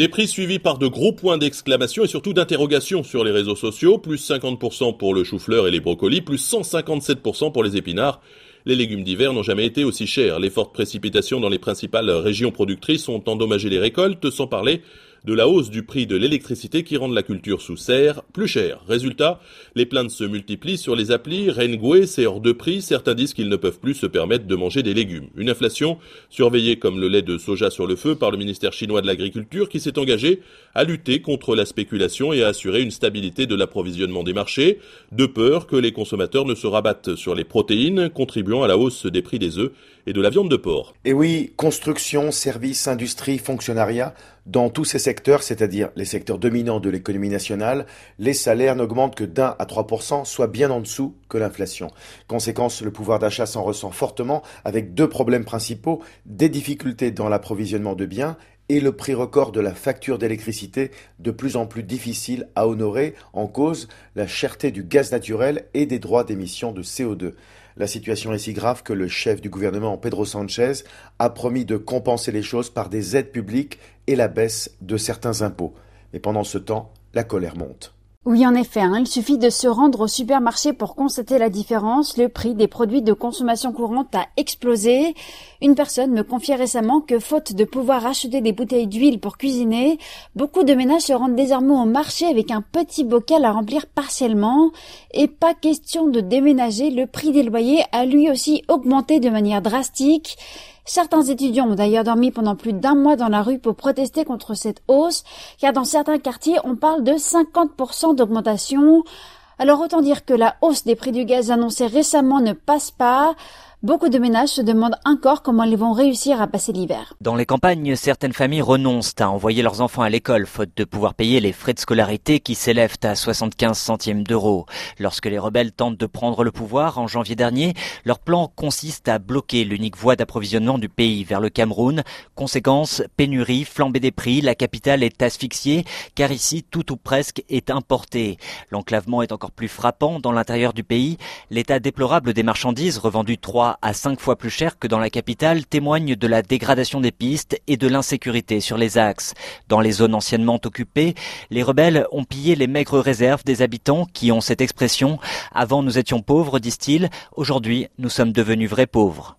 Des prix suivis par de gros points d'exclamation et surtout d'interrogation sur les réseaux sociaux, plus 50% pour le chou-fleur et les brocolis, plus 157% pour les épinards. Les légumes d'hiver n'ont jamais été aussi chers. Les fortes précipitations dans les principales régions productrices ont endommagé les récoltes, sans parler de la hausse du prix de l'électricité qui rend la culture sous serre plus chère. Résultat, les plaintes se multiplient sur les applis, Rengwe, c'est hors de prix, certains disent qu'ils ne peuvent plus se permettre de manger des légumes. Une inflation surveillée comme le lait de soja sur le feu par le ministère chinois de l'Agriculture qui s'est engagé à lutter contre la spéculation et à assurer une stabilité de l'approvisionnement des marchés, de peur que les consommateurs ne se rabattent sur les protéines, contribuant à la hausse des prix des œufs et de la viande de porc. Et oui, construction, services, industrie, fonctionnariat, dans tous ces secteurs, c'est-à-dire les secteurs dominants de l'économie nationale, les salaires n'augmentent que d'un à 3%, soit bien en dessous que l'inflation. Conséquence, le pouvoir d'achat s'en ressent fortement avec deux problèmes principaux, des difficultés dans l'approvisionnement de biens et le prix record de la facture d'électricité de plus en plus difficile à honorer en cause la cherté du gaz naturel et des droits d'émission de CO2. La situation est si grave que le chef du gouvernement, Pedro Sanchez, a promis de compenser les choses par des aides publiques et la baisse de certains impôts. Mais pendant ce temps, la colère monte. Oui, en effet, hein, il suffit de se rendre au supermarché pour constater la différence. Le prix des produits de consommation courante a explosé. Une personne me confiait récemment que, faute de pouvoir acheter des bouteilles d'huile pour cuisiner, beaucoup de ménages se rendent désormais au marché avec un petit bocal à remplir partiellement. Et pas question de déménager, le prix des loyers a lui aussi augmenté de manière drastique. Certains étudiants ont d'ailleurs dormi pendant plus d'un mois dans la rue pour protester contre cette hausse, car dans certains quartiers, on parle de 50% d'augmentation. Alors autant dire que la hausse des prix du gaz annoncée récemment ne passe pas. Beaucoup de ménages se demandent encore comment ils vont réussir à passer l'hiver. Dans les campagnes, certaines familles renoncent à envoyer leurs enfants à l'école faute de pouvoir payer les frais de scolarité qui s'élèvent à 75 centièmes d'euros. Lorsque les rebelles tentent de prendre le pouvoir en janvier dernier, leur plan consiste à bloquer l'unique voie d'approvisionnement du pays vers le Cameroun. Conséquence, pénurie, flambée des prix, la capitale est asphyxiée car ici tout ou presque est importé. L'enclavement est encore plus frappant dans l'intérieur du pays. L'état déplorable des marchandises revendues 3 à 5 fois plus cher que dans la capitale témoigne de la dégradation des pistes et de l'insécurité sur les axes. Dans les zones anciennement occupées, les rebelles ont pillé les maigres réserves des habitants qui ont cette expression Avant nous étions pauvres, disent-ils, aujourd'hui nous sommes devenus vrais pauvres.